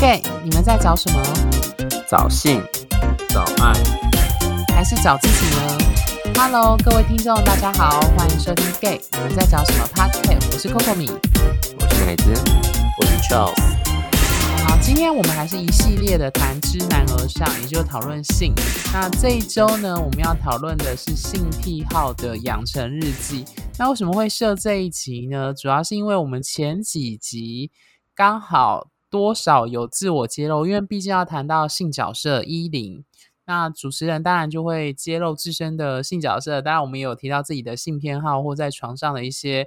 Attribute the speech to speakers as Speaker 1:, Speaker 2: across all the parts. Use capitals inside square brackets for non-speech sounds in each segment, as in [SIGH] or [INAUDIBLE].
Speaker 1: gay，你们在找什么？
Speaker 2: 找性，
Speaker 3: 找爱，
Speaker 1: 还是找自己呢？Hello，各位听众，大家好，欢迎收听 gay，你们在找什么 podcast？我是 Coco 米，
Speaker 2: 我是奶子，
Speaker 3: 我是 Charles。
Speaker 1: 好，今天我们还是一系列的谈知难而上，也就是讨论性。那这一周呢，我们要讨论的是性癖好的养成日记。那为什么会设这一集呢？主要是因为我们前几集刚好多少有自我揭露，因为毕竟要谈到性角色一零，那主持人当然就会揭露自身的性角色。当然，我们也有提到自己的性偏好或在床上的一些。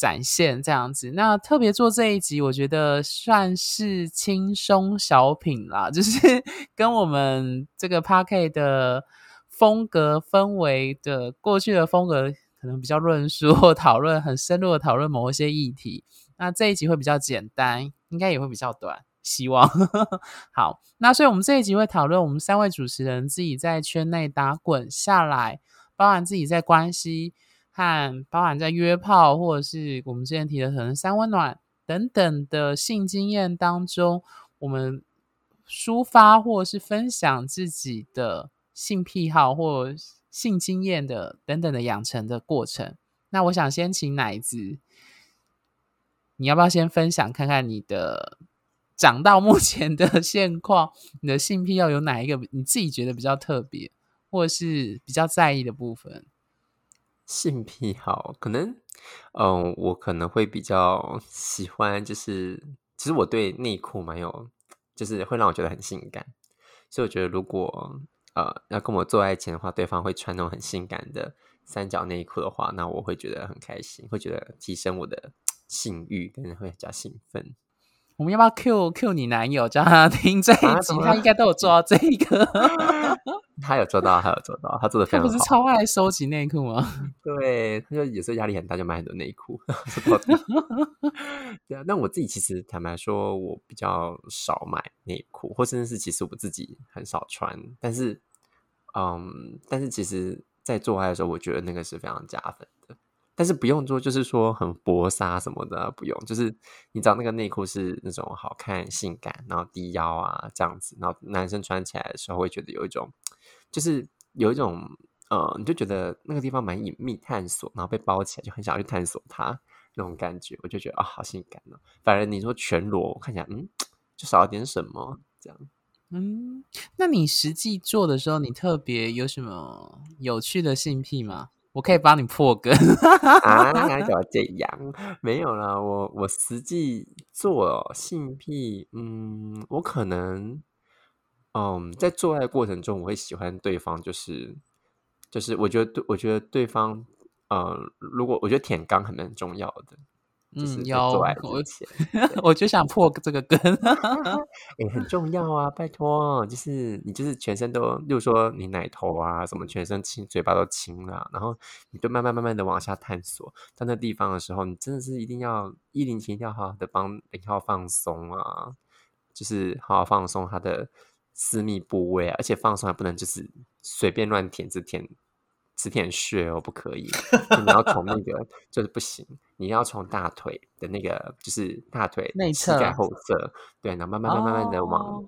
Speaker 1: 展现这样子，那特别做这一集，我觉得算是轻松小品啦，就是 [LAUGHS] 跟我们这个 p a r k 的风格氛围的过去的风格，可能比较论述或讨论很深入的讨论某一些议题。那这一集会比较简单，应该也会比较短，希望 [LAUGHS] 好。那所以我们这一集会讨论我们三位主持人自己在圈内打滚下来，包含自己在关系。和包含在约炮，或者是我们之前提的可能三温暖等等的性经验当中，我们抒发或是分享自己的性癖好或性经验的等等的养成的过程。那我想先请奶子，你要不要先分享看看你的长到目前的 [LAUGHS] 现况？你的性癖要有哪一个你自己觉得比较特别，或是比较在意的部分？
Speaker 2: 性癖好，可能，嗯，我可能会比较 [LAUGHS] 喜欢，就是其实我对内裤蛮有，就是会让我觉得很性感，所以我觉得如果呃要跟我做爱前的话，对方会穿那种很性感的三角内裤的话，那我会觉得很开心，会觉得提升我的性欲，可能会比较兴奋。
Speaker 1: 我们要不要 Q Q 你男友，叫他 [LAUGHS] 听这一集？他应该都有做到这一个。[LAUGHS] [LAUGHS]
Speaker 2: 他有做到，他有做到，他做的非常
Speaker 1: 好。他不是超爱收集内裤吗？
Speaker 2: 对，他就有时候压力很大，就买很多内裤。对啊，那我自己其实坦白说，我比较少买内裤，或甚至是其实我自己很少穿。但是，嗯，但是其实，在做爱的时候，我觉得那个是非常加分的。但是不用做，就是说很薄纱什么的，不用。就是你知道那个内裤是那种好看、性感，然后低腰啊这样子，然后男生穿起来的时候会觉得有一种，就是有一种呃，你就觉得那个地方蛮隐秘、探索，然后被包起来就很想要去探索它那种感觉，我就觉得啊，好性感哦。反而你说全裸我，看起来嗯，就少了点什么这样。
Speaker 1: 嗯，那你实际做的时候，你特别有什么有趣的性癖吗？我可以帮你破梗
Speaker 2: 啊！[LAUGHS] 还要这样？没有啦，我我实际做性癖，嗯，我可能，嗯，在做爱过程中，我会喜欢对方，就是就是，我觉得对，我觉得对方，呃，如果我觉得舔肛很蛮重要的。
Speaker 1: 嗯，有，
Speaker 2: 而且 [LAUGHS]
Speaker 1: 我就想破这个根，[LAUGHS]
Speaker 2: 哎，很重要啊！拜托，就是你就是全身都，例如说你奶头啊，什么全身亲，嘴巴都亲了，然后你就慢慢慢慢的往下探索到那地方的时候，你真的是一定要一零七一定要好好的帮零号放松啊，就是好好放松他的私密部位啊，而且放松还不能就是随便乱舔，只舔。只舔穴哦，不可以。你要从那个就是不行，你要从大腿的那个就是大腿
Speaker 1: 内侧、
Speaker 2: 膝盖后侧，对，然后慢慢、慢慢、慢慢的往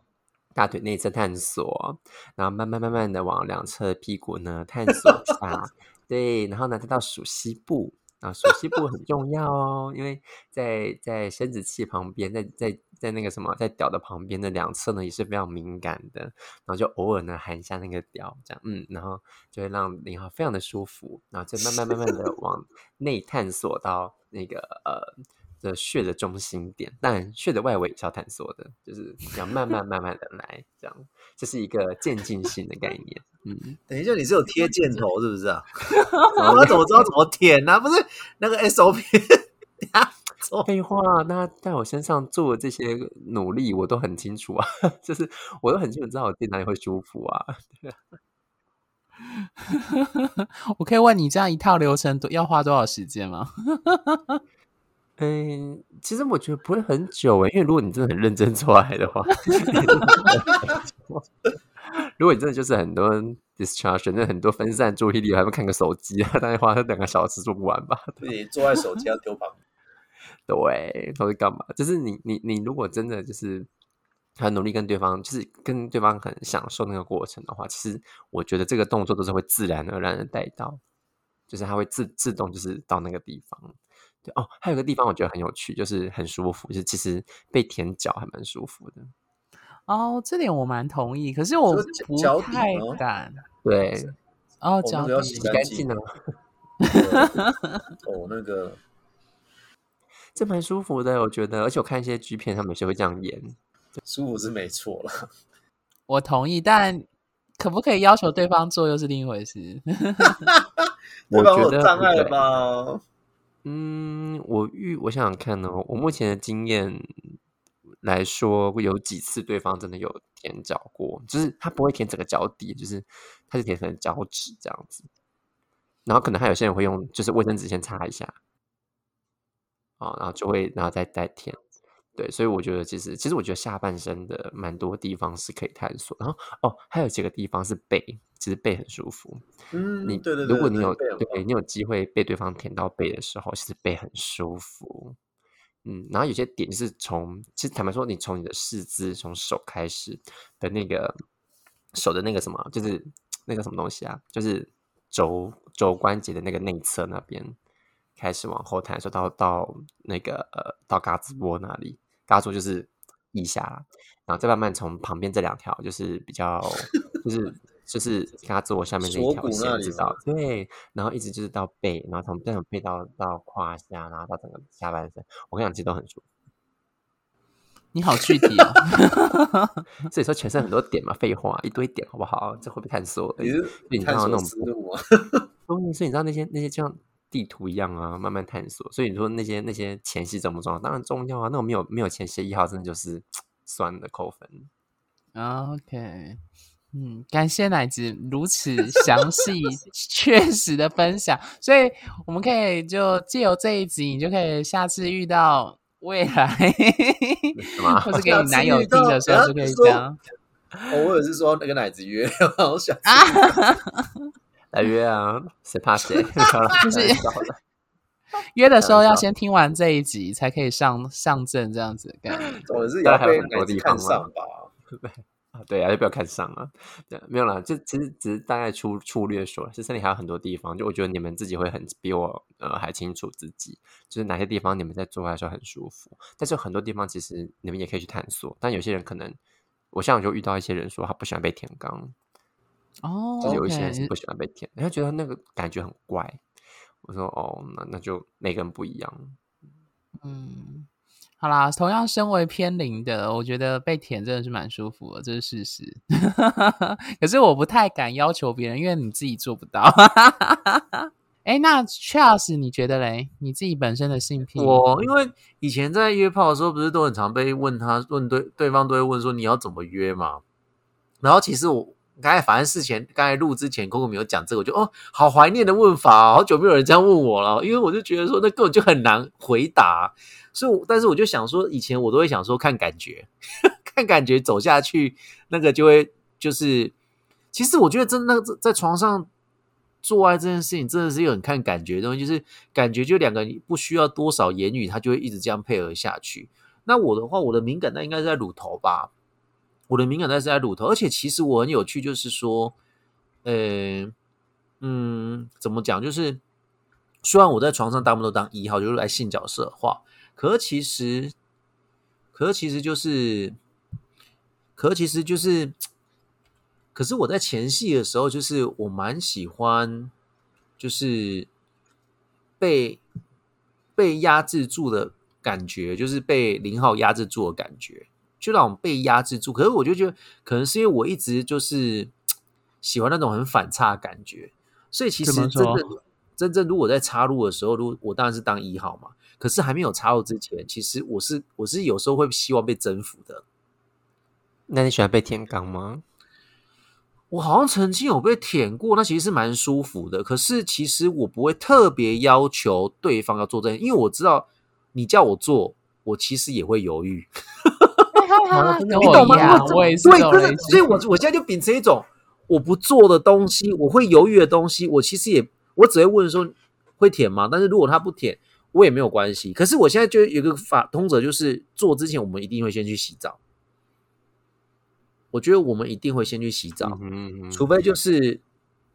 Speaker 2: 大腿内侧探索，然后慢慢、慢慢的往两侧屁股呢探索下，对，然后呢再到属膝部。啊，熟悉部很重要哦，因为在在生殖器旁边，在在在那个什么，在屌的旁边的两侧呢也是非常敏感的，然后就偶尔呢含一下那个屌，这样，嗯，然后就会让零号非常的舒服，然后就慢慢慢慢的往内探索到那个呃。的穴的中心点，但穴的外围也是要探索的，就是要慢慢慢慢的来，这样，这是一个渐进性的概念。
Speaker 3: 嗯，等一下，你是有贴箭头是不是啊？[LAUGHS] 我怎么知道怎么舔呢？不是那个 SOP [LAUGHS]
Speaker 2: 啊？废话，那在我身上做的这些努力，我都很清楚啊，[LAUGHS] 就是我都很清楚知道我自己哪里会舒服啊。[LAUGHS] [LAUGHS]
Speaker 1: 我可以问你，这样一套流程要花多少时间吗？
Speaker 2: 嗯，其实我觉得不会很久诶，因为如果你真的很认真做爱的话，如果你真的就是很多 distraction，那很多分散注意力，还会看个手机啊，大概花两个小时做不完吧？
Speaker 3: 对做爱手机要丢旁，[LAUGHS]
Speaker 2: 对，都是干嘛？就是你你你如果真的就是很努力跟对方，就是跟对方很享受那个过程的话，其实我觉得这个动作都是会自然而然的带到，就是他会自自动就是到那个地方。对哦，还有个地方我觉得很有趣，就是很舒服，就是其实被舔脚还蛮舒服的。
Speaker 1: 哦，这点我蛮同意，可是我
Speaker 3: 说
Speaker 1: 不
Speaker 3: 脚
Speaker 1: 太
Speaker 3: 吗
Speaker 1: 敢。
Speaker 2: 对，
Speaker 1: 哦，
Speaker 3: 我
Speaker 1: 脚底
Speaker 3: 洗
Speaker 2: 洗干净哦，
Speaker 3: 哦，那个
Speaker 2: 这蛮舒服的，我觉得。而且我看一些剧片，他们有些会这样演。
Speaker 3: 舒服是没错了。[LAUGHS]
Speaker 1: 我同意，但可不可以要求对方做又是另一回事。[LAUGHS]
Speaker 2: 我
Speaker 3: 对方
Speaker 2: 觉得
Speaker 3: 有障碍
Speaker 2: 对
Speaker 3: 吧？
Speaker 2: 嗯，我遇我想想看呢，我目前的经验来说，有几次对方真的有舔脚过，就是他不会舔整个脚底，就是他是舔成脚趾这样子。然后可能还有些人会用就是卫生纸先擦一下，啊，然后就会然后再再舔。对，所以我觉得其实其实我觉得下半身的蛮多地方是可以探索。然后哦，还有几个地方是背，其实背很舒服。
Speaker 3: 嗯，
Speaker 2: 你
Speaker 3: 对对对，
Speaker 2: 如果你有
Speaker 3: 对
Speaker 2: 你有机会被对方舔到背的时候，其实背很舒服。嗯，然后有些点是从，其实坦白说，你从你的四肢，从手开始的那个手的那个什么，就是 [TSK] 那个什么东西啊，就是肘肘关节的那个内侧那边开始往后探，说到到那个呃到嘎子窝那里，嘎子窝就是腋下啦，然后再慢慢从旁边这两条，就是比较就是就是嘎吱窝下面这一条线知道对，然后一直就是到背，然后从这种背到到胯下，然后到整个下半身，我跟你讲，其实都很舒服。[LAUGHS]
Speaker 1: 你好具体哦。[LAUGHS]
Speaker 2: 所以说全身很多点嘛，废话一堆点，好不好？这会不会探索？
Speaker 3: 你是
Speaker 2: 你知道那种
Speaker 3: 思路 [LAUGHS] 吗？
Speaker 2: 所以你知道那些那些就像地图一样啊，慢慢探索。所以你说那些那些前戏重不重要？当然重要啊。那种没有没有前戏的一号，真的就是酸的扣分。
Speaker 1: 啊 OK，嗯，感谢奶子如此详细、[LAUGHS] 确实的分享，所以我们可以就借由这一集，你就可以下次遇到未来，[LAUGHS]
Speaker 2: 什么 [LAUGHS]
Speaker 1: 或是给你男友听的时候就可以这样。
Speaker 3: 哦，我也是说那个奶子约，我想
Speaker 2: 来约啊，谁怕谁？[LAUGHS] [LAUGHS]
Speaker 1: 约的时候要先听完这一集，才可以上上阵这样子的概念。[LAUGHS]
Speaker 3: 总是要被
Speaker 2: 当然还有很多地方
Speaker 3: 上吧？
Speaker 2: 啊，对啊，就不要看上了。对，没有啦，就其实只是大概粗粗略说了，是这里还有很多地方，就我觉得你们自己会很比我呃还清楚自己，就是哪些地方你们在做爱的时候很舒服，但是有很多地方其实你们也可以去探索，但有些人可能，我像就遇到一些人说他不喜欢被舔肛，
Speaker 1: 哦
Speaker 2: 就是有一些人是不喜欢被舔，他觉得那个感觉很怪。我说哦，那那就每个人不一样。
Speaker 1: 嗯，好啦，同样身为偏零的，我觉得被舔真的是蛮舒服的，这是事实。[LAUGHS] 可是我不太敢要求别人，因为你自己做不到。哎，那 Charles，你觉得嘞？你自己本身的性癖，
Speaker 3: 我因为以前在约炮的时候，不是都很常被问他问对对方都会问说你要怎么约嘛？然后其实我刚才反正事前刚才录之前，Coco 没有讲这个，我就哦好怀念的问法、哦，好久没有人这样问我了，因为我就觉得说那根本就很难回答，所以我但是我就想说，以前我都会想说看感觉，[LAUGHS] 看感觉走下去，那个就会就是，其实我觉得真的在床上。做爱这件事情真的是一个很看感觉的东西，就是感觉就两个人不需要多少言语，他就会一直这样配合下去。那我的话，我的敏感带应该是在乳头吧？我的敏感带是在乳头，而且其实我很有趣，就是说，呃，嗯，怎么讲？就是虽然我在床上大部分都当一号，就是来性角色的话，可其实，可其实就是，可其实就是。可是我在前戏的时候，就是我蛮喜欢，就是被被压制住的感觉，就是被零号压制住的感觉，就让我被压制住。可是我就觉得，可能是因为我一直就是 [TSK] 喜欢那种很反差的感觉，所以其实真
Speaker 1: 的
Speaker 3: 真正如果在插入的时候，如果我当然是当一号嘛。可是还没有插入之前，其实我是我是有时候会希望被征服的。
Speaker 2: 那你喜欢被舔肛吗？
Speaker 3: 我好像曾经有被舔过，那其实是蛮舒服的。可是其实我不会特别要求对方要做这些，因为我知道你叫我做，我其实也会犹豫。你懂吗？
Speaker 1: 我一样，
Speaker 3: 因为
Speaker 1: 我也是
Speaker 3: 对，所以我我现在就秉持一种我不做的东西，我会犹豫的东西，我其实也我只会问说会舔吗？但是如果他不舔，我也没有关系。可是我现在就有个法通则，就是做之前我们一定会先去洗澡。我觉得我们一定会先去洗澡，除非就是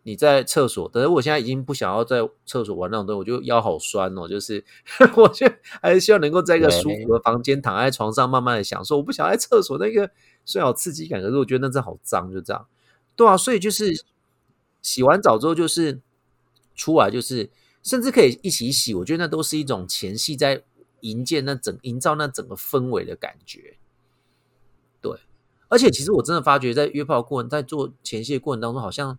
Speaker 3: 你在厕所，等我现在已经不想要在厕所玩那种东西，我就腰好酸哦，就是 [LAUGHS] 我就还是希望能够在一个舒服的房间，躺在床上慢慢的享受。我不想在厕所那个虽然有刺激感，可是我觉得那真的好脏，就这样。对啊，所以就是洗完澡之后，就是出来就是甚至可以一起洗，我觉得那都是一种前戏在营建那整营造那整个氛围的感觉。对，而且其实我真的发觉，在约炮过程，在做前戏的过程当中，好像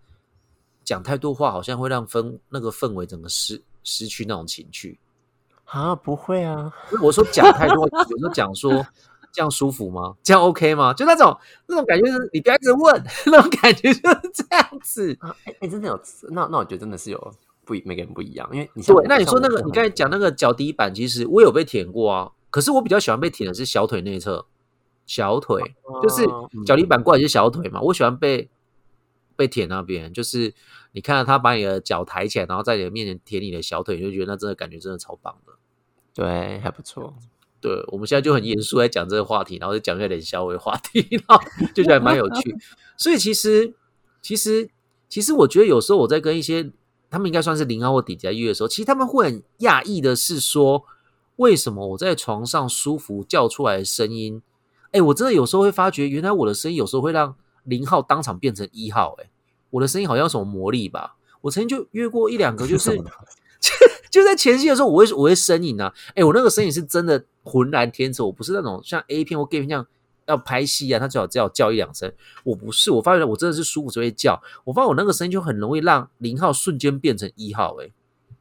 Speaker 3: 讲太多话，好像会让氛那个氛围整个失失去那种情趣。
Speaker 2: 啊，不会啊，
Speaker 3: 我说讲太多，有时候讲说 [LAUGHS] 这样舒服吗？这样 OK 吗？就那种那种感觉，就是你不要一直问，那种感觉就是这样子。
Speaker 2: 啊，哎、哎真的有，那那我觉得真的是有不一每个人不一样，因为你像
Speaker 3: 对，那你说那个，你刚才讲那个脚底板，其实我有被舔过啊。可是我比较喜欢被舔的是小腿内侧，小腿就是脚底板过来就是小腿嘛。我喜欢被被舔那边，就是你看到他把你的脚抬起来，然后在你的面前舔你的小腿，你就觉得那真的感觉真的超棒的。
Speaker 2: 对还不错，
Speaker 3: 对，我们现在就很严肃在讲这个话题，然后就讲一点小微话题，[LAUGHS] 然后就觉得还蛮有趣。所以其实，其实，其实我觉得有时候我在跟一些他们应该算是零号或底在约的时候，其实他们会很讶异的是说，为什么我在床上舒服叫出来的声音，哎，我真的有时候会发觉，原来我的声音有时候会让零号当场变成一号，哎，我的声音好像有什么魔力吧？我曾经就约过一两个，就 [LAUGHS] 是
Speaker 2: 什么
Speaker 3: 就在前戏的时候，我会我会呻吟啊，哎，我那个声音是真的浑然天成，我不是那种像 A 片或 gay 片这样要拍戏啊，他最好只要叫一两声，我不是，我发现我真的是舒服就会叫，我发现我那个声音就很容易让零号瞬间变成一号、哎，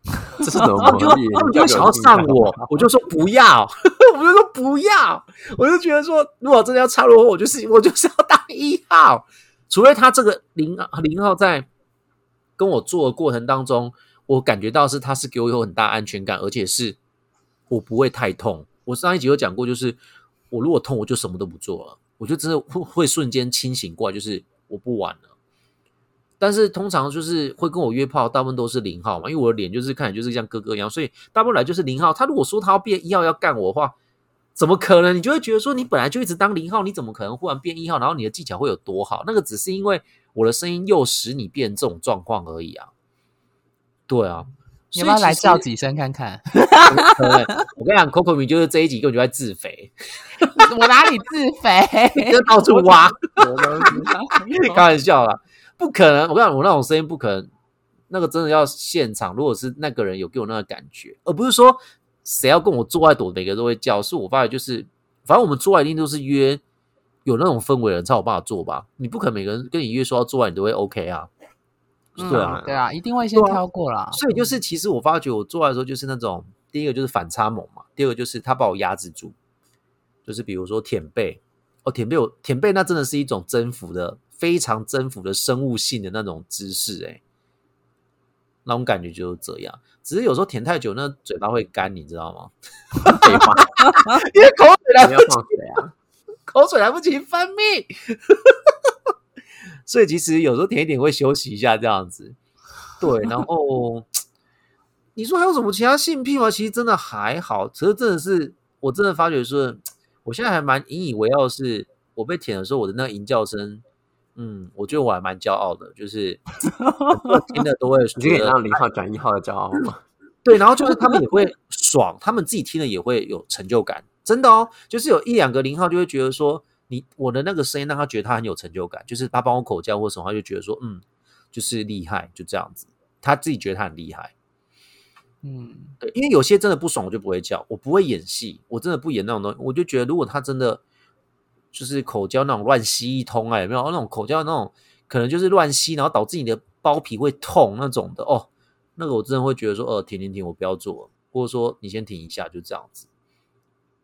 Speaker 3: [LAUGHS]
Speaker 2: 这是什么 [LAUGHS]
Speaker 3: 他们就？他们就会想要上我，我就说不要，我就说不要，我就觉得说，如果真的要插入我，我就是我就是要当一号，除非他这个零零号在跟我做的过程当中，我感觉到是他是给我有很大安全感，而且是我不会太痛。我上一集有讲过，就是我如果痛，我就什么都不做了，我就真的会会瞬间清醒过来，就是我不玩了。但是通常就是会跟我约炮，大部分都是零号嘛，因为我的脸就是看起来就是像哥哥一样，所以大部分来就是零号。他如果说他要变一号要干我的话，怎么可能？你就会觉得说你本来就一直当零号，你怎么可能忽然变一号？然后你的技巧会有多好？那个只是因为我的声音诱使你变这种状况而已啊。对啊，
Speaker 1: 你要不要来
Speaker 3: 叫
Speaker 1: 叫几声看看？[LAUGHS]
Speaker 3: 我跟你讲，Coco 米就是这一集根本就在自肥，[LAUGHS]
Speaker 1: 我哪里自肥？[LAUGHS]
Speaker 3: 就到处挖。开玩笑啦，不可能！我跟你讲，我那种声音不可能，那个真的要现场。如果是那个人有给我那个感觉，而不是说谁要跟我做爱躲，每个人都会叫。是我发现就是，反正我们做爱一定都是约有那种氛围的人才有办法做吧。你不可能每个人跟你约说要做爱，你都会 OK 啊。对啊，
Speaker 1: 对啊，一定会先挑过啦。
Speaker 3: 所以就是，其实我发觉我做爱的时候，就是那种第一个就是反差萌嘛，第二个就是他把我压制住，就是比如说舔背，哦，舔背我舔背那真的是一种征服的非常征服的生物性的那种姿势，哎，那种感觉就是这样。只是有时候舔太久，那嘴巴会干，你知道吗？[LAUGHS] [LAUGHS] 因为口水来不及？口水来不及分泌，[LAUGHS] 所以其实有时候舔一点会休息一下这样子。对，然后你说还有什么其他性癖吗？其实真的还好，其实真的是我真的发觉说，我现在还蛮引以为傲的是，我被舔的时候我的那个吟叫声，嗯，我觉得我还蛮骄傲的，就是 [LAUGHS] 听的都会
Speaker 2: 你就可以
Speaker 3: 觉得
Speaker 2: 让零号转一号的骄傲吗？[LAUGHS]
Speaker 3: 对，然后就是他们也会爽，他们自己听了也会有成就感，真的哦。就是有一两个零号就会觉得说，你我的那个声音让他觉得他很有成就感，就是他帮我口交或什么，他就觉得说，嗯，就是厉害，就这样子，他自己觉得他很厉害。
Speaker 1: 嗯，
Speaker 3: 对，因为有些真的不爽，我就不会叫，我不会演戏，我真的不演那种东西。我就觉得，如果他真的就是口交那种乱吸一通啊，有没有那种口交那种可能就是乱吸，然后导致你的包皮会痛那种的哦，那个我真的会觉得说，呃，停停停，我不要做了，或者说你先停一下，就这样子。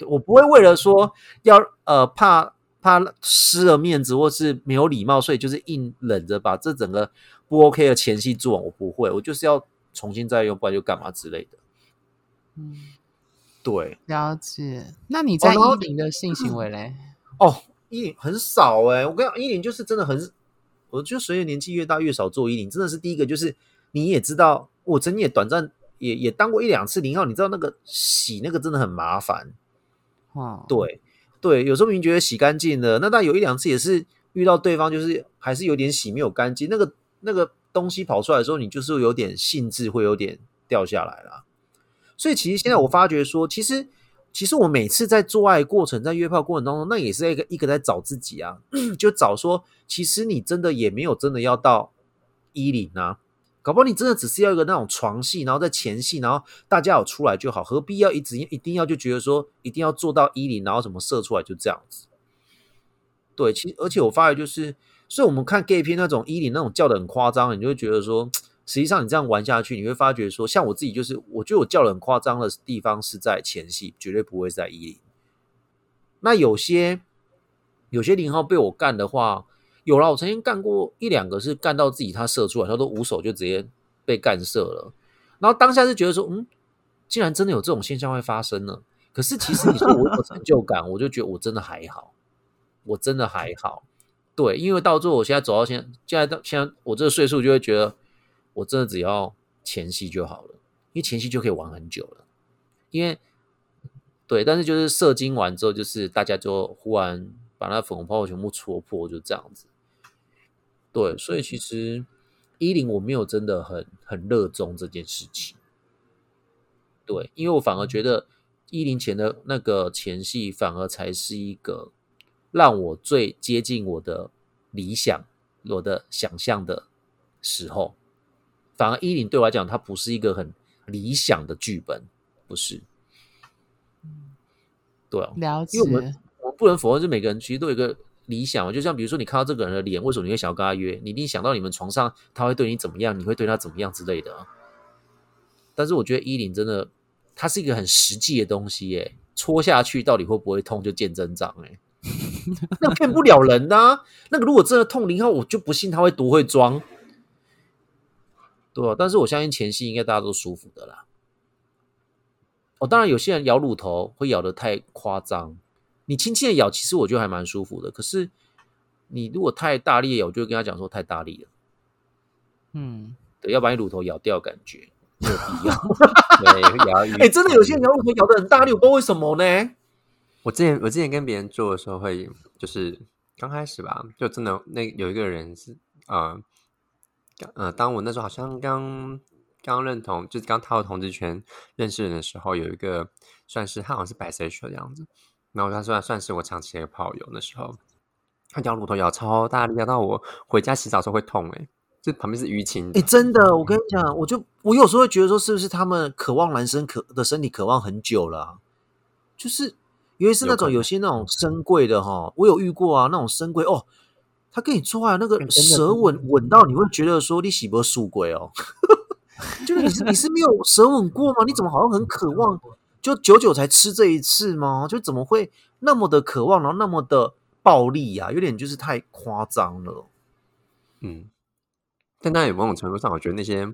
Speaker 3: 我不会为了说要呃怕怕失了面子或是没有礼貌，所以就是硬忍着把这整个不 OK 的前戏做完，我不会，我就是要重新再用，不然就干嘛之类的。
Speaker 1: 嗯，
Speaker 3: 对
Speaker 1: 了解。那你在一零的性行为嘞？
Speaker 3: 哦，一零很少哎、我跟你讲，衣领就是真的很，我就随着年纪越大越少做衣领，真的是第一个就是你也知道，我曾经也短暂也也当过一两次零号，你知道那个洗那个真的很麻烦。
Speaker 1: 哦，
Speaker 3: 对对，有时候明明觉得洗干净了，那但有一两次也是遇到对方就是还是有点洗没有干净，那个那个东西跑出来的时候，你就是有点兴致会有点掉下来了。所以其实现在我发觉说，其实其实我每次在做爱过程，在约炮过程当中，那也是一个一个在找自己啊，就找说，其实你真的也没有真的要到一零啊。搞不好你真的只是要一个那种床戏，然后在前戏，然后大家有出来就好，何必要一直一定要就觉得说一定要做到一零，然后怎么射出来就这样子？对，其实而且我发觉就是，所以我们看 gay 片那种一零那种叫的很夸张，你就会觉得说，实际上你这样玩下去，你会发觉说，像我自己就是，我觉得我叫的很夸张的地方是在前戏，绝对不会在一零。那有些有些零号被我干的话。有了，我曾经干过一两个，是干到自己他射出来，他都无手就直接被干射了。然后当下是觉得说，嗯，竟然真的有这种现象会发生呢。可是其实你说我有成就感，我就觉得我真的还好，我真的还好。对，因为到最后我现在走到现，现在到现在我这个岁数就会觉得，我真的只要前戏就好了，因为前戏就可以玩很久了。因为对，但是就是射精完之后，就是大家就忽然把那粉红泡泡全部戳破，就这样子。对，所以其实一零我没有真的很很热衷这件事情。对，因为我反而觉得一零前的那个前戏，反而才是一个让我最接近我的理想、我的想象的时候。反而一零对我来讲，它不是一个很理想的剧本，不是。对啊，
Speaker 1: 了解。
Speaker 3: 因为我们我不能否认，是每个人其实都有一个。理想，就像比如说，你看到这个人的脸，为什么你会想要跟他约？你一定想到你们床上他会对你怎么样，你会对他怎么样之类的。但是我觉得衣领真的，它是一个很实际的东西，耶，戳下去到底会不会痛，就见真章，哎，[LAUGHS] 那骗不了人呐。那个如果真的痛，零号我就不信他会多会装，对啊，但是我相信前戏应该大家都舒服的啦。哦，当然有些人咬乳头会咬的太夸张。你轻轻的咬，其实我觉得还蛮舒服的。可是你如果太大力咬，我就跟他讲说太大力了。
Speaker 1: 嗯，
Speaker 3: 对，要把你乳头咬掉，感觉没有必要。[LAUGHS]
Speaker 2: 对，咬。[LAUGHS]
Speaker 3: 哎，真的有些人咬乳头咬的很大力，我不知道为什么呢？
Speaker 2: 我之前我之前跟别人做的时候，会就是刚开始吧，就真的那有一个人是呃，呃，当我那时候好像刚刚认同，就是刚踏入同志圈认识人的时候，有一个算是他好像是白 s e x u a l 的样子。然后他算算是我长期的炮友，那时候他咬乳头咬超大力，咬到我回家洗澡时候会痛哎，这旁边是淤青。
Speaker 3: 哎，真的，我跟你讲，我就我有时候会觉得说，是不是他们渴望男生渴的身体渴望很久了？就是尤其是那种有些那种深贵的哈，我有遇过啊，那种深贵哦，他跟你做爱那个舌吻吻到你会觉得说你喜不素贵哦，[LAUGHS] 就是你是你是没有舌吻过吗？你怎么好像很渴望？就久久才吃这一次吗？就怎么会那么的渴望，然后那么的暴力呀？有点就是太夸张了。
Speaker 2: 嗯，但那有某种程度上，我觉得那些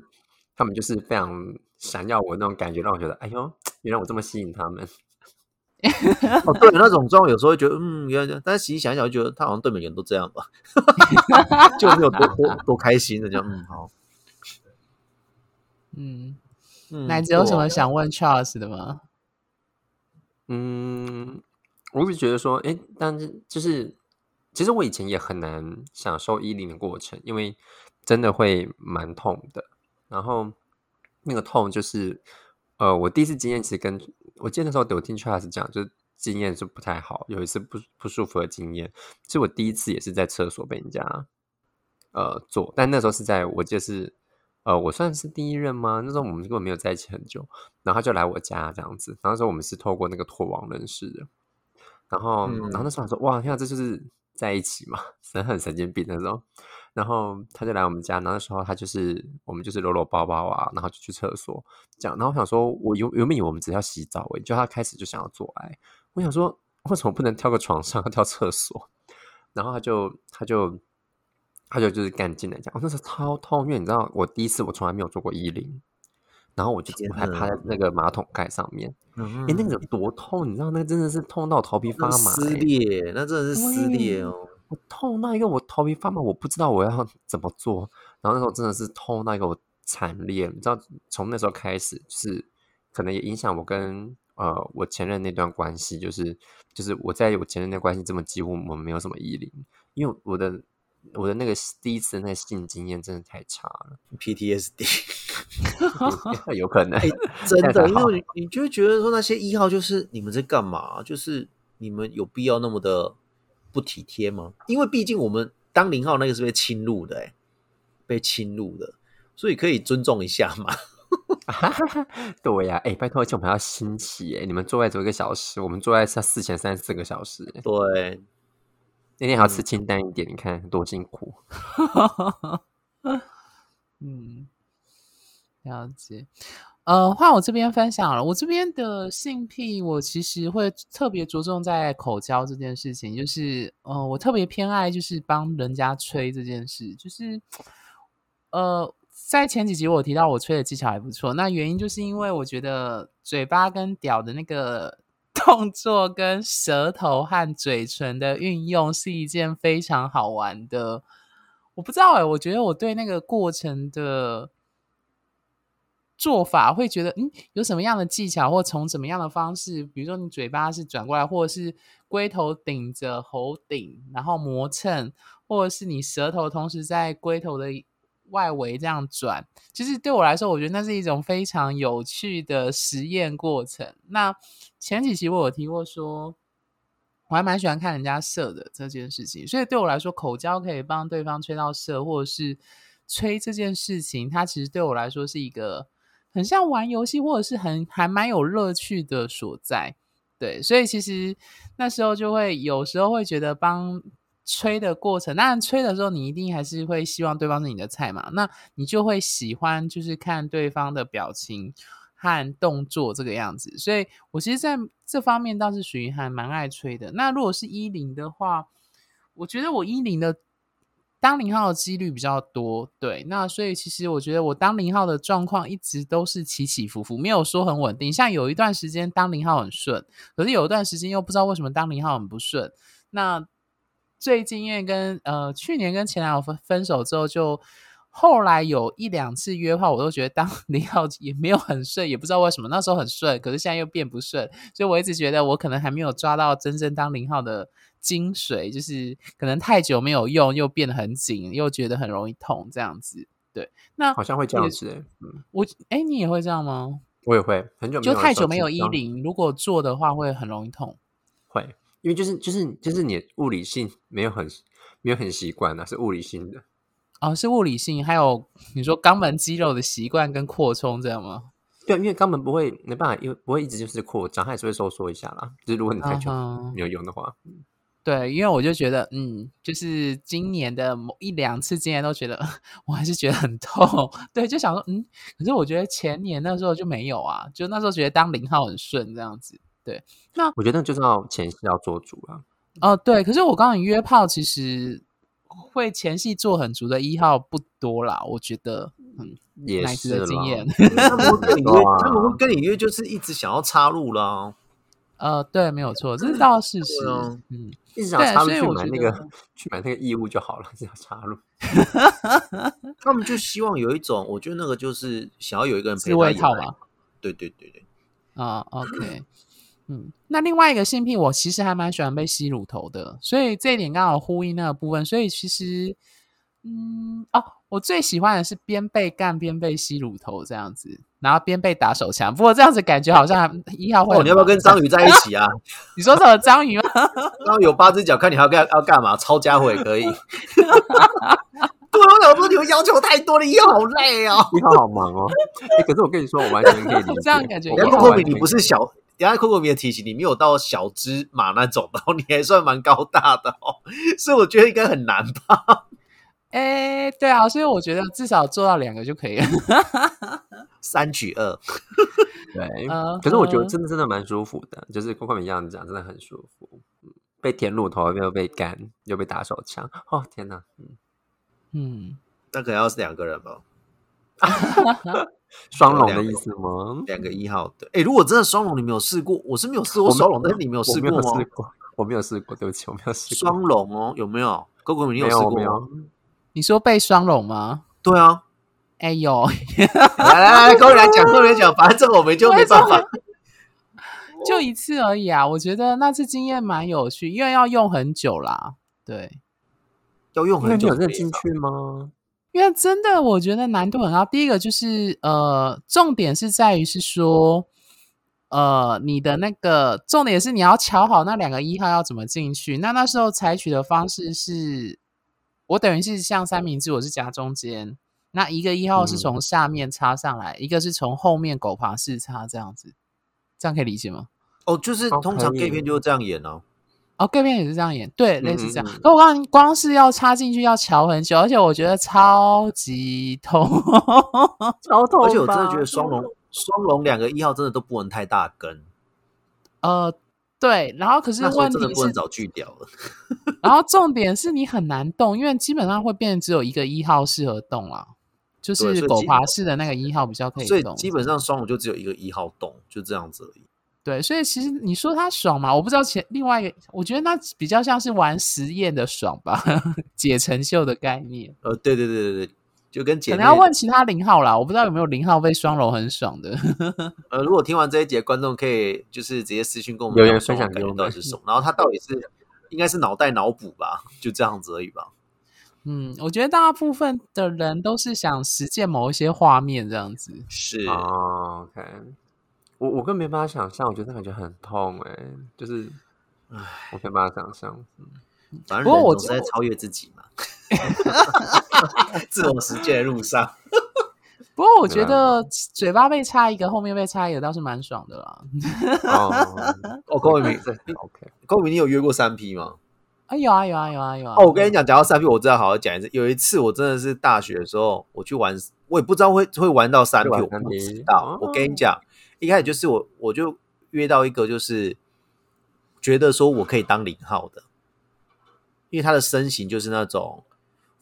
Speaker 2: 他们就是非常想要我那种感觉，让我觉得，哎呦，原来我这么吸引他们。[LAUGHS]
Speaker 3: 哦，对，那种状况有时候会觉得，嗯，原来，但是仔细想想，就觉得他好像对每个人都这样吧，[LAUGHS] 就没有多多多开心的，这样，嗯，好，
Speaker 1: 嗯，奶子有什么想问 Charles 的吗？
Speaker 2: 嗯，我是觉得说，哎，但是就是，其实我以前也很难享受衣领的过程，因为真的会蛮痛的。然后那个痛就是，呃，我第一次经验其实跟我记得那时候我听 Charles 讲，就是经验是不太好，有一次不不舒服的经验。其实我第一次也是在厕所被人家呃做，但那时候是在我就是。呃，我算是第一任吗？那时候我们根本没有在一起很久，然后他就来我家这样子。然后那时候我们是透过那个拓网认识的。然后，然后那时候说，哇，天啊，这就是在一起嘛，[LAUGHS] 神很神经病那种。然后他就来我们家，然后那时候他就是我们就是搂搂抱抱啊，然后就去厕所这样。然后我想说，我原原本以为我们只要洗澡，诶，就他开始就想要做爱。我想说，为什么不能跳个床上，跳厕所？然后他就他就。他就就是干进来讲，我那时候超痛，因为你知道，我第一次我从来没有做过衣领，然后我就还趴在那个马桶盖上面，哎，那个有多痛，你知道，那真的是痛到头皮发麻，
Speaker 3: 撕裂，那真的是撕裂哦，
Speaker 2: 我痛到一个我头皮发麻，我不知道我要怎么做，然后那时候真的是痛到一个我惨烈，你知道，从那时候开始就是可能也影响我跟呃，我前任那段关系，就是就是我在我前任的关系，这么几乎我们没有什么依恋，因为我的我的那个第一次那个性经验真的太差了
Speaker 3: ，PTSD，[LAUGHS]
Speaker 2: 有可能、
Speaker 3: 哎真的，因为你你就会觉得说那些一号就是你们在干嘛？就是你们有必要那么的不体贴吗？因为毕竟我们当零号那个是被侵入的、哎，被侵入的，所以可以尊重一下嘛。[LAUGHS]
Speaker 2: 对呀、哎、拜托，而且我们要新奇哎，你们做爱只有一个小时，我们做爱是四前三十四个小时欸，
Speaker 3: 对，
Speaker 2: 那天还要吃清淡一点，你看多辛苦。
Speaker 1: 嗯，[LAUGHS] 了解。呃，换我这边分享了，我这边的性癖，我其实会特别着重在口交这件事情，就是呃，我特别偏爱就是帮人家吹这件事，就是呃，在前几集我提到我吹的技巧还不错，那原因就是因为我觉得嘴巴跟屌的那个 [LAUGHS] 动作跟舌头和嘴唇的运用是一件非常好玩的。我不知道哎、我觉得我对那个过程的做法会觉得，嗯，有什么样的技巧，或从怎么样的方式，比如说你嘴巴是转过来，或者是龟头顶着喉顶，然后磨蹭，或者是你舌头同时在龟头的外围这样转，其实对我来说，我觉得那是一种非常有趣的实验过程。那前几期我有提过说，我还蛮喜欢看人家射的这件事情，所以对我来说，口交可以帮对方吹到射，或者是吹这件事情，它其实对我来说是一个很像玩游戏，或者是很还蛮有乐趣的所在。对，所以其实那时候就会有时候会觉得帮吹的过程，当然吹的时候你一定还是会希望对方是你的菜嘛，那你就会喜欢就是看对方的表情和动作这个样子。所以我其实在这方面倒是属于还蛮爱吹的。那如果是一零的话，我觉得我一零的当零号的几率比较多，对，那所以其实我觉得我当零号的状况一直都是起起伏伏，没有说很稳定。像有一段时间当零号很顺，可是有一段时间又不知道为什么当零号很不顺。那最近因为跟呃去年跟前男友分分手之后，就后来有一两次约炮，我都觉得当 [LAUGHS] 零号也没有很顺，也不知道为什么那时候很顺，可是现在又变不顺，所以我一直觉得我可能还没有抓到真正当零号的精髓，就是可能太久没有用，又变得很紧，又觉得很容易痛这样子。对，那
Speaker 2: 好像会这样子欸，嗯，
Speaker 1: 我哎，你也会这样吗？
Speaker 2: 我也会很久没
Speaker 1: 就
Speaker 2: 有的时候
Speaker 1: 太久没有
Speaker 2: 紧张
Speaker 1: 衣领，如果做的话会很容易痛。
Speaker 2: 会，因为就是就是就是你的物理性没有很没有很习惯啊，是物理性的。
Speaker 1: 哦，是物理性，还有你说肛门肌肉的习惯跟扩充这样吗？
Speaker 2: 对，因为肛门不会没办法，因为不会一直就是扩张，它还是会收缩一下啦。就是如果你太久没有用的话，
Speaker 1: 对，因为我就觉得，嗯，就是今年的某一两次经验都觉得，[LAUGHS] 我还是觉得很痛。对，就想说，嗯，可是我觉得前年那时候就没有啊，就那时候觉得当零号很顺这样子。对，那
Speaker 2: 我觉得就是要前戏要做足啊。
Speaker 1: 哦，对，可是我刚刚约炮其实会前戏做很足的一号不多啦，我觉得，嗯，
Speaker 2: 也是
Speaker 1: 的经验。
Speaker 3: 他们会跟你约 [LAUGHS]
Speaker 2: 哇，
Speaker 3: 他们会跟你约，就是一直想要插入啦。
Speaker 1: 呃，对，没有错，这是倒事实。嗯，
Speaker 2: 一直想插入去买那个去买那个义务就好了，只 [LAUGHS] 要插入。[LAUGHS]
Speaker 3: 他们就希望有一种，我觉得那个就是想要有一个人陪
Speaker 1: 自
Speaker 3: 他演来
Speaker 1: 慰套嘛。
Speaker 3: 对对对对，
Speaker 1: 啊、o k 嗯，那另外一个性癖，我其实还蛮喜欢被吸乳头的，所以这一点刚好呼应那个部分。所以其实，嗯，哦，我最喜欢的是边被干边被吸乳头这样子，然后边被打手枪。不过这样子感觉好像还 [LAUGHS] 一号会
Speaker 3: 哦，你要不要跟章鱼在一起啊？[LAUGHS] [LAUGHS]
Speaker 1: 你说什么章鱼吗？
Speaker 3: 章鱼有八只脚，看你还要干要干嘛？抄家伙也可以。对，我想说你们要求太多了，一号好累哦。
Speaker 2: 一号好忙哦，哎可是我跟你说，我完全可以理解。
Speaker 1: 这样感觉
Speaker 2: 我
Speaker 3: 人家
Speaker 1: 一号
Speaker 2: 完
Speaker 3: Coco 米你不是小，人家 Coco 米的体型你没有到小芝麻那种的哦，你还算蛮高大的哦，所以我觉得应该很难吧。
Speaker 1: 哎，对啊，所以我觉得至少做到两个就可以了。[LAUGHS]
Speaker 3: 三举二，
Speaker 2: 对，
Speaker 1: 嗯
Speaker 2: 可是我觉得真的真的蛮舒服的，就是跟快米一样讲，真的很舒服。嗯被舔乳头又被干，又被打手枪，哦天哪！嗯
Speaker 1: 嗯，
Speaker 3: 那可能要是两个人吧，[LAUGHS]
Speaker 2: 双龙的意思吗？
Speaker 3: 两个一号的。哎，如果真的双龙，你没有试过？我是没有试过双龙，但是你没有试过吗？
Speaker 2: 有试过，我没有试过，对不起，我没有试过。
Speaker 3: 双龙哦，有没有？Coco 米你
Speaker 2: 没有，
Speaker 3: 试过吗？
Speaker 1: 你说被双龙吗？
Speaker 3: 对啊，
Speaker 1: 哎呦，[LAUGHS]
Speaker 3: 来来来，跟我来讲，跟我来讲，反正这个我们就没办法。
Speaker 1: 就一次而已啊。我觉得那次经验蛮有趣，因为要用很久啦。对，
Speaker 3: 要用很久
Speaker 2: 你有认进去吗？
Speaker 1: 因为真的我觉得难度很高。第一个就是呃，重点是在于是说。呃，你的那个重点是你要瞧好那两个一号要怎么进去。那那时候采取的方式是，我等于是像三明治，我是夹中间，那一个一号是
Speaker 2: 嗯
Speaker 1: 从下面插上来，一个是从后面狗爬式插，这样子，这样可以理解吗？
Speaker 3: 哦，就是
Speaker 2: 哦
Speaker 3: 通常
Speaker 2: 可
Speaker 3: gay 片就是这样演哦。
Speaker 1: 哦，盖片也是这样演，对，类似这样。
Speaker 2: 嗯嗯嗯
Speaker 1: 可我告诉你，光是要插进去要瞧很久，而且我觉得超级痛。[LAUGHS]
Speaker 2: 超痛
Speaker 3: 而且我真的
Speaker 2: 吧
Speaker 3: 觉得双龙双龙两个一号真的都不能太大根，
Speaker 1: 呃，对，然后可是问题是。[LAUGHS] 然后重点是你很难动，因为基本上会变成只有一个一号适合动啦，就是狗爬式的那个一号比较可以动。
Speaker 3: 所以基本上双五就只有一个一号动，就这样子而已。
Speaker 1: 对，所以其实你说它爽嘛？我不知道前另外一个，我觉得那比较像是玩实验的爽吧，[LAUGHS] 解成秀的概念。
Speaker 3: 呃，对对对对对，就跟姐妹
Speaker 1: 可能要问其他零号啦，我不知道有没有零号被双楼很爽的。[LAUGHS]
Speaker 3: 呃，如果听完这一节，观众可以就是直接私信跟我们
Speaker 2: 留言
Speaker 3: 分享感觉
Speaker 2: 分享给我们
Speaker 3: 到底是 [LAUGHS] 什么，然后他到底是应该是脑袋脑补吧，就这样子而已吧。
Speaker 1: 嗯，我觉得大部分的人都是想实践某一些画面这样子。
Speaker 3: 是，
Speaker 2: 哦，OK，我我更没办法想象，我觉得那感觉很痛哎、就是，
Speaker 3: 唉，
Speaker 2: 我没办法想象。嗯
Speaker 3: 反正
Speaker 1: 不过我
Speaker 3: 人总是在超越自己嘛，[LAUGHS] 自我实践的路上。[LAUGHS]
Speaker 1: 不过我觉得嘴巴被插一个，后面被插一个倒是蛮爽的啦。
Speaker 2: 哦，
Speaker 3: 哦，高伟明，
Speaker 2: 这 OK，
Speaker 3: 郭伟明，你有约过三 P 吗？
Speaker 1: 啊，有啊有啊有啊有啊！
Speaker 3: 哦，我跟你讲，讲到三 P，我真的好好讲一次。有一次，我真的是大学的时候，我去玩，我也不知道会会玩到三 P，我不
Speaker 2: 3P
Speaker 3: 知道。我跟你讲，一开始就是我，我就约到一个，就是觉得说我可以当零号的，因为他的身形就是那种，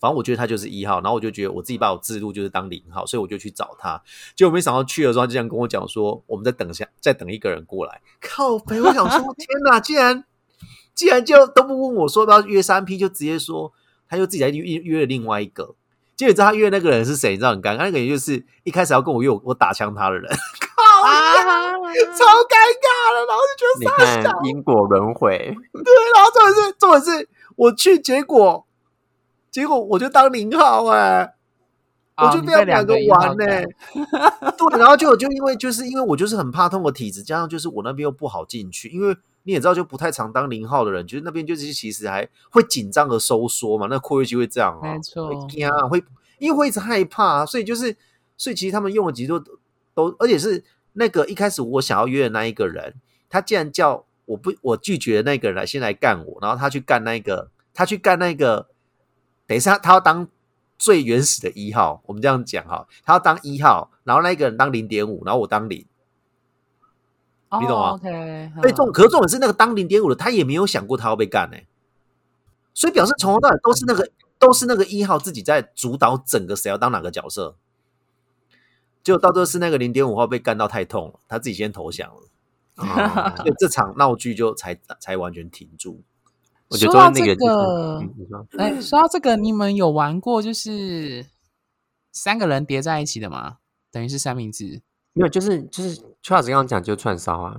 Speaker 3: 反正我觉得他就是一号，然后我就觉得我自己把我自录就是当零号，所以我就去找他。结果没想到去的时候，他就这样跟我讲说，我们在等下，再等一个人过来。靠北，我想说，天哪，竟然竟然就都不问我说要不要约三 P，就直接说他就自己来约约了另外一个。结果你知道他约的那个人是谁？你知道很尴尬，那个人就是一开始要跟我约我我打枪他的人，[LAUGHS] 靠，
Speaker 1: 啊，
Speaker 3: 超尴尬的。然后就觉得
Speaker 2: 你看因果轮回，
Speaker 3: 对，然后重点是重点是我去，结果结果我就当零号哎、我就
Speaker 1: 你
Speaker 3: 被两个玩呢、
Speaker 1: 干。[LAUGHS]
Speaker 3: 对，然后就就因为就是因为我就是很怕痛的体质，加上就是我那边又不好进去，因为你也知道，就不太常当零号的人，就是那边就是其实还会紧张和收缩嘛，那括约肌会这样啊，
Speaker 1: 没错。
Speaker 3: 会惊啊，会因为会一直害怕、啊，所以就是所以其实他们用的其实都都，而且是那个一开始我想要约的那一个人，他竟然叫我不我拒绝的那个人来先来干我，然后他去干那个他去干那个，等一下他要当最原始的一号，我们这样讲哈，他要当一号，然后那一个人当零点五，然后我当零。你懂吗
Speaker 1: 哦？OK，
Speaker 3: 所以重，可是重点是那个当零点五的，他也没有想过他要被干呢、所以表示从头到尾都是那个都是那个一号自己在主导整个谁要当哪个角色，结果到最后是那个零点五号被干到太痛了，他自己先投降了，[LAUGHS]
Speaker 2: 哦
Speaker 3: 所以这场闹剧就才才完全停住。
Speaker 2: 我觉得
Speaker 1: 说到这
Speaker 2: 个
Speaker 1: 哎，说到这个，你们有玩过就是三个人叠在一起的吗？等于是三明治。
Speaker 2: 没有，就是就是 Charles 刚刚讲就串烧啊，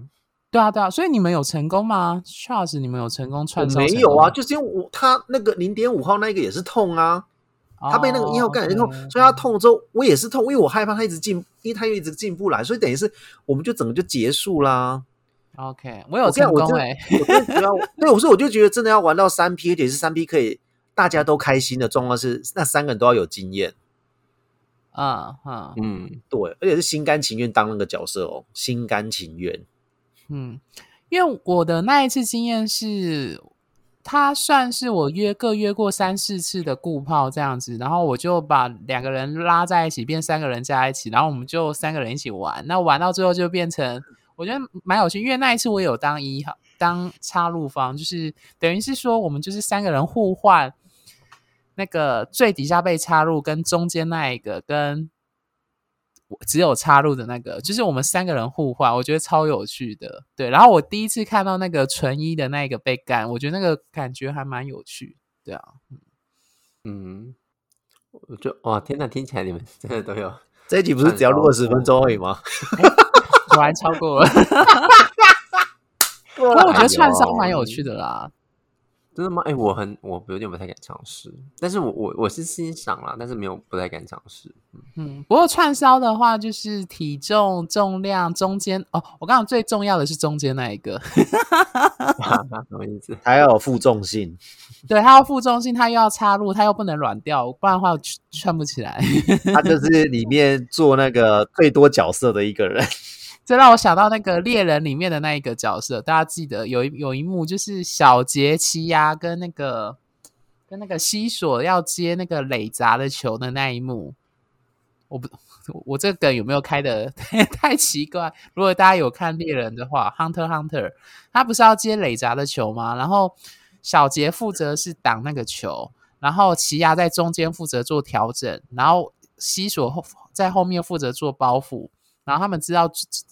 Speaker 1: 对啊，对啊，所以你们有成功吗？Charles，你们有成功
Speaker 3: 我
Speaker 1: 串烧？
Speaker 3: 没有啊，，就是因为我他那个零点五号那个也是痛啊，他被那个一号干也是痛，
Speaker 1: 哦，OK
Speaker 3: 所以他痛了之后我也是痛，因为我害怕他一直进，因为他又一直进不来，所以等于是我们就整个就结束啦。
Speaker 1: OK，我有
Speaker 3: 我跟你讲我真的
Speaker 1: 成功哎、
Speaker 3: 我真的觉，[LAUGHS] 对，我说我就觉得真的要玩到三 P，而且是三 P 可以大家都开心的状况是，那三个人都要有经验，
Speaker 1: 嗯嗯
Speaker 2: 嗯，
Speaker 3: 对，而且是心甘情愿当那个角色哦，心甘情愿。
Speaker 1: 嗯，因为我的那一次经验是，他算是我约各约过三四次的顾炮这样子，然后我就把两个人拉在一起，变三个人加在一起，然后我们就三个人一起玩。那玩到最后就变成，我觉得蛮有趣，因为那一次我有当一号，当插入方，就是等于是说我们就是三个人互换。那个最底下被插入，跟中间那一个，跟我只有插入的那个，就是我们三个人互换，我觉得超有趣的。对，然后我第一次看到那个纯一的那个被干，我觉得那个感觉还蛮有趣。对啊，
Speaker 2: 嗯，我就哇，天哪，听起来你们真的都有，
Speaker 3: 这一集不是只要录二十分钟而已吗？
Speaker 1: 果然超过了。[LAUGHS] 不过我觉得串烧蛮有趣的啦。
Speaker 2: 真的吗？哎、我很我有点不太敢尝试，但是我我我是欣赏啦，但是没有不太敢尝试。
Speaker 1: 嗯，不过串烧的话，就是体重、重量中间哦。我刚刚最重要的是中间那一个 [LAUGHS] [LAUGHS]
Speaker 2: 什么意思？
Speaker 3: 还要有负重性。
Speaker 1: 对，它要负重性，它又要插入，它又不能软掉，不然的话串串不起来。
Speaker 3: 他就是里面做那个最多角色的一个人。
Speaker 1: 这让我想到那个猎人里面的那一个角色，大家记得有一有一幕就是小杰奇亚跟那个跟那个西索要接那个垒砸的球的那一幕。我不，我这个梗有没有开的太太奇怪？如果大家有看猎人的话，《Hunter Hunter》，他不是要接垒砸的球吗？然后小杰负责是挡那个球，然后奇亚在中间负责做调整，然后西索后在后面负责做包袱。然后他们知道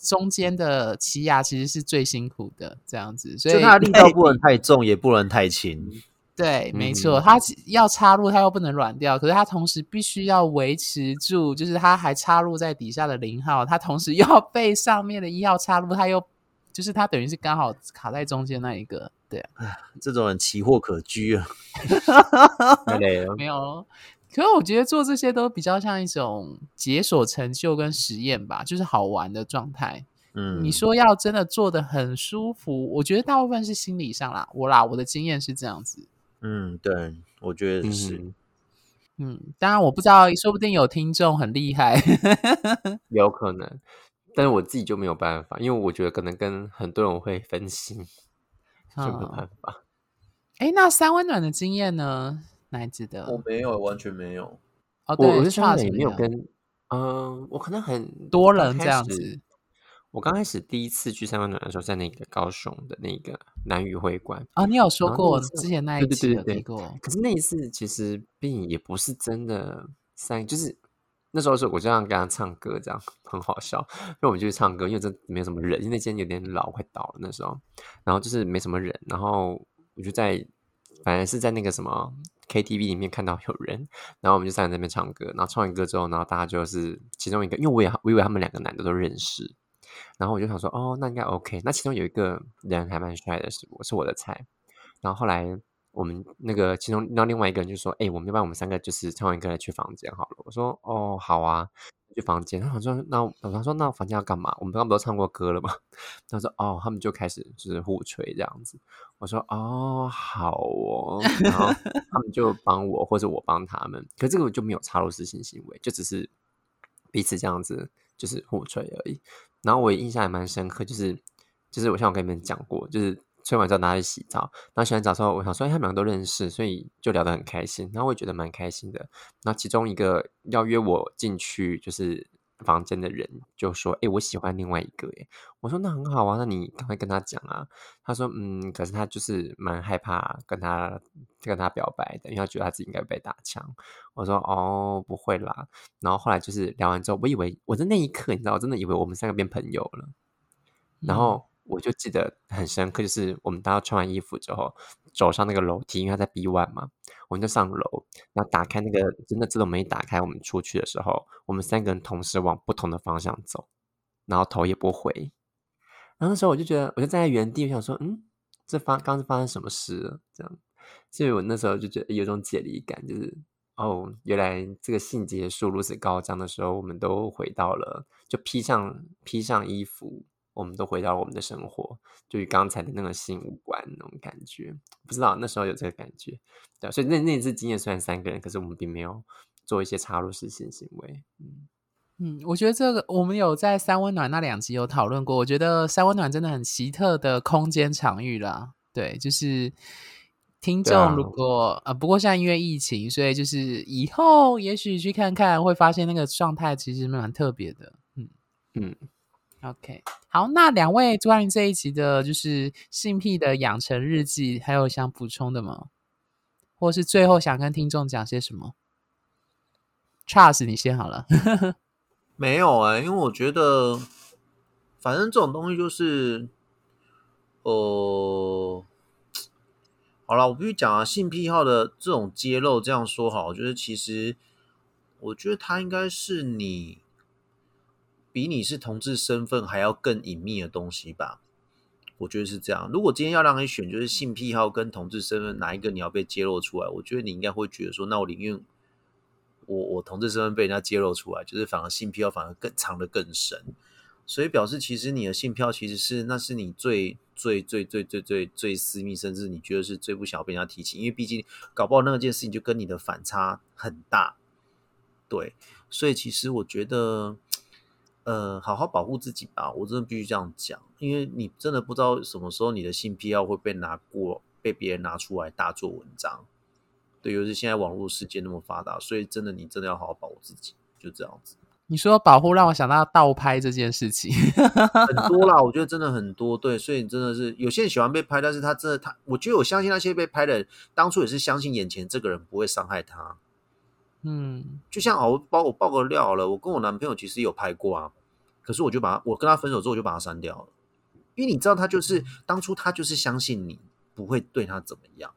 Speaker 1: 中间的奇亚其实是最辛苦的，这样子，所以
Speaker 3: 就它的力道不能太重，也不能太轻。
Speaker 1: 对，没
Speaker 2: 嗯
Speaker 1: 错，它要插入，它又不能软掉，可是它同时必须要维持住，就是它还插入在底下的零号，它同时又要被上面的一号插入，它又就是它等于是刚好卡在中间那一个，对啊，
Speaker 3: 这种人奇货可居啊。[LAUGHS]
Speaker 1: 没有。可是我觉得做这些都比较像一种解锁成就跟实验吧，就是好玩的状态。
Speaker 3: 嗯，
Speaker 1: 你说要真的做的很舒服，我觉得大部分是心理上啦，我啦，我的经验是这样子。
Speaker 3: 嗯，对，我觉得是。
Speaker 2: 嗯，
Speaker 1: 嗯，当然我不知道，说不定有听众很厉害。[LAUGHS]
Speaker 2: 有可能，但是我自己就没有办法，因为我觉得可能跟很多人会分心，[LAUGHS] 就没有
Speaker 1: 嗯
Speaker 2: 办法。
Speaker 1: 哎，那三温暖的经验呢？哪知道？
Speaker 3: 我没有，完全没有。
Speaker 1: 哦，对，
Speaker 2: 我我是说
Speaker 1: Charles
Speaker 2: 也没有
Speaker 1: 有
Speaker 2: 跟，嗯、我可能很
Speaker 1: 多人这样子。
Speaker 2: 我刚开始第一次去三温暖的时候，在那个高雄的那个南屿会馆，
Speaker 1: 啊，你有说过
Speaker 2: 然后那一次
Speaker 1: 之前那一
Speaker 2: 对对对对可是那一次其实并也不是真的三，就是那时候是我这样跟他唱歌，这样很好笑。因为我们就去唱歌，因为这没有什么人，因为那间有点老，快倒了那时候，然后就是没什么人，然后我就在，反正是在那个什么 KTV 里面看到有人，然后我们就站在那边唱歌，然后唱完歌之后，然后大家就是其中一个，因为我也我以为他们两个男的都认识，然后我就想说，哦，那应该 OK。那其中有一个人还蛮帅的，是我是我的菜。然后后来我们那个其中，那另外一个人就说，哎、我们要不然我们三个就是唱完歌来去房间好了。我说，哦，好啊，去房间。他说，那我他说那房间要干嘛？我们刚刚不都唱过歌了吗？[LAUGHS] 他说，哦，他们就开始就是互吹这样子。我说，哦，好哦。然后他们就帮我，或者我帮他们。可这个就没有插入私信行为，就只是彼此这样子就是互吹而已。然后我印象还蛮深刻，就是就是我像我跟你们讲过，就是吹完之后大家去洗澡，然后洗完澡之后，我想说，哎，他们两个都认识，所以就聊得很开心。然后我也觉得蛮开心的。然后其中一个要约我进去就是房间的人就说，哎，我喜欢另外一个，哎，我说那很好啊，那你赶快跟他讲啊。他说，嗯，可是他就是蛮害怕跟他跟他表白的，因为他觉得他自己应该被打枪。我说，哦，不会啦。然后后来就是聊完之后，我以为我在那一刻，你知道，我真的以为我们三个变朋友了。然
Speaker 1: 嗯
Speaker 2: 后我就记得很深刻，就是我们大家穿完衣服之后，走上那个楼梯，因为他在 B one 嘛，我们就上楼，然后打开那个真的自动门一打开，我们出去的时候，我们三个人同时往不同的方向走，然后头也不回。然后那时候我就觉得，我就站在原地，我想说，嗯，这发刚是发生什么事？这样，所以我那时候就觉得有种解离感，就是哦，原来这个性结束如此高涨的时候，我们都回到了，就披上披上衣服，我们都回到我们的生活，就与刚才的那个性无关那种感觉。不知道那时候有这个感觉，对啊、所以那那次经验虽然三个人，可是我们并没有做一些插入式性行为。嗯，
Speaker 1: 嗯，我觉得这个我们有在三温暖那两集有讨论过。我觉得三温暖真的很奇特的空间场域啦。对，就是听众如果、呃，不过现在因为疫情，所以就是以后也许去看看，会发现那个状态其实蛮特别的。嗯
Speaker 2: 嗯
Speaker 1: ，OK，好，那两位关于这一集的就是性癖的养成日记，还有想补充的吗？或是最后想跟听众讲些什么？Charles，你先好了。[LAUGHS]
Speaker 3: 没有哎、因为我觉得，反正这种东西就是，呃，好了，我必须讲啊，性癖好的这种揭露，这样说好，就是其实我觉得它应该是你比你是同志身份还要更隐秘的东西吧。我觉得是这样。如果今天要让你选，就是性癖好跟同志身份哪一个你要被揭露出来，我觉得你应该会觉得说，那我宁愿我我同志身份被人家揭露出来，就是反而性癖好反而更藏得更深。所以表示其实你的性癖好其实是那是你最最最最最最最私密，甚至你觉得是最不想要被人家提起，因为毕竟搞不好那件事情就跟你的反差很大。对，所以其实我觉得。呃，好好保护自己吧，我真的必须这样讲，因为你真的不知道什么时候你的性癖好会被拿过，被别人拿出来大做文章。对，尤其现在网络世界那么发达，所以真的你真的要好好保护自己，就这样子。
Speaker 1: 你说保护让我想到倒拍这件事情，
Speaker 3: 很多啦，我觉得真的很多。[LAUGHS] 对，所以你真的是有些人喜欢被拍，但是他真的他，我觉得我相信那些被拍的人当初也是相信眼前这个人不会伤害他。
Speaker 1: 嗯，
Speaker 3: 就像我爆我爆个料了，我跟我男朋友其实有拍过啊，可是我就把他，我跟他分手之后我就把他删掉了，因为你知道他就是当初他就是相信你不会对他怎么样，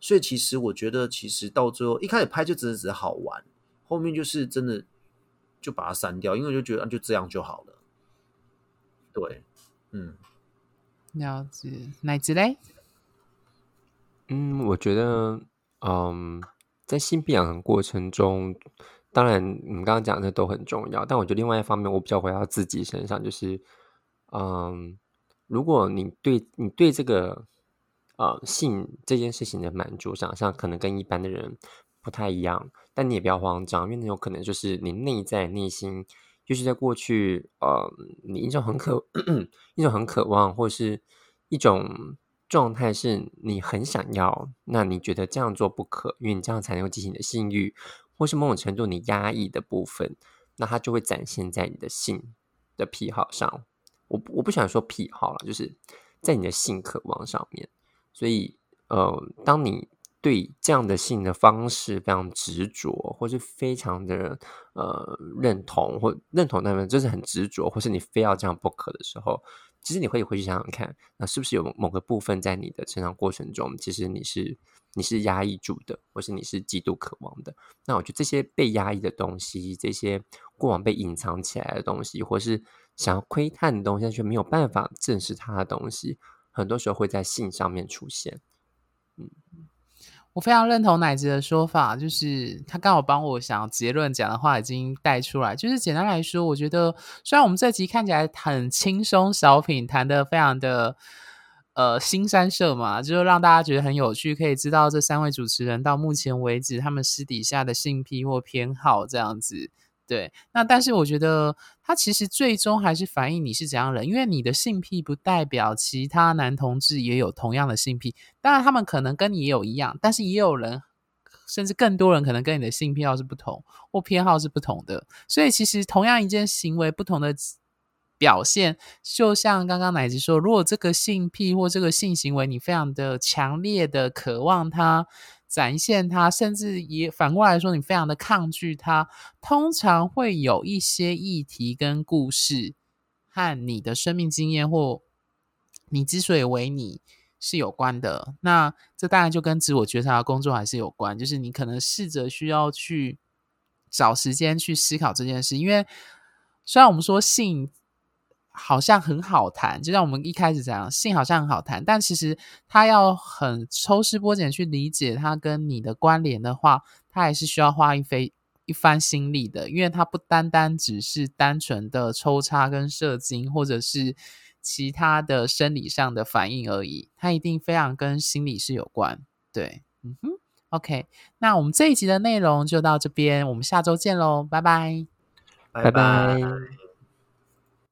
Speaker 3: 所以其实我觉得其实到最后一开始拍就只是只是好玩，后面就是真的就把它删掉，因为我就觉得就这样就好了。对，嗯，
Speaker 1: 了解，哪子嘞？
Speaker 2: 嗯，我觉得，嗯。在性病养的过程中，当然你们刚刚讲的都很重要，但我觉得另外一方面，我比较回到自己身上，就是，嗯，如果你对你对这个呃性这件事情的满足想象，可能跟一般的人不太一样，但你也不要慌张，因为那有可能就是你内在内心，就是在过去，呃，你一种很渴 [COUGHS] 一种很渴望，或者是一种。状态是你很想要，那你觉得这样做不可，因为你这样才能够激起你的性欲，或是某种程度你压抑的部分，那它就会展现在你的性的癖好上。我我不想说癖好了，就是在你的性渴望上面。所以，呃，当你对这样的性的方式非常执着，或是非常的呃认同或认同那边就是很执着，或是你非要这样不可的时候。其实你会回去想想看，那是不是有某个部分在你的成长过程中，其实你是你是压抑住的，或是你是极度渴望的？那我觉得这些被压抑的东西，这些过往被隐藏起来的东西，或是想要窥探的东西，但却没有办法正视它的东西，很多时候会在性上面出现。嗯。
Speaker 1: 我非常认同奶子的说法，就是他刚好帮我想结论讲的话已经带出来。就是简单来说，我觉得虽然我们这集看起来很轻松，小品谈的非常的呃新山社嘛，就是让大家觉得很有趣，可以知道这三位主持人到目前为止他们私底下的性癖或偏好这样子。对，那但是我觉得他其实最终还是反映你是怎样人，因为你的性癖不代表其他男同志也有同样的性癖，当然他们可能跟你也有一样，但是也有人甚至更多人可能跟你的性癖好是不同或偏好是不同的，所以其实同样一件行为不同的表现，就像刚刚奶子说，如果这个性癖或这个性行为你非常的强烈的渴望它。展现它，甚至也反过来说，你非常的抗拒它，通常会有一些议题跟故事和你的生命经验或你之所以为你是有关的。那这当然就跟自我觉察的工作还是有关，就是你可能试着需要去找时间去思考这件事，因为虽然我们说性。好像很好谈，就像我们一开始讲，性好像很好谈，但其实他要很抽丝剥茧去理解它跟你的关联的话，他还是需要花一番一番心力的，因为它不单单只是单纯的抽插跟射精，或者是其他的生理上的反应而已，它一定非常跟心理是有关。对，嗯哼，OK，那我们这一集的内容就到这边，我们下周见喽，拜拜，
Speaker 2: 拜拜。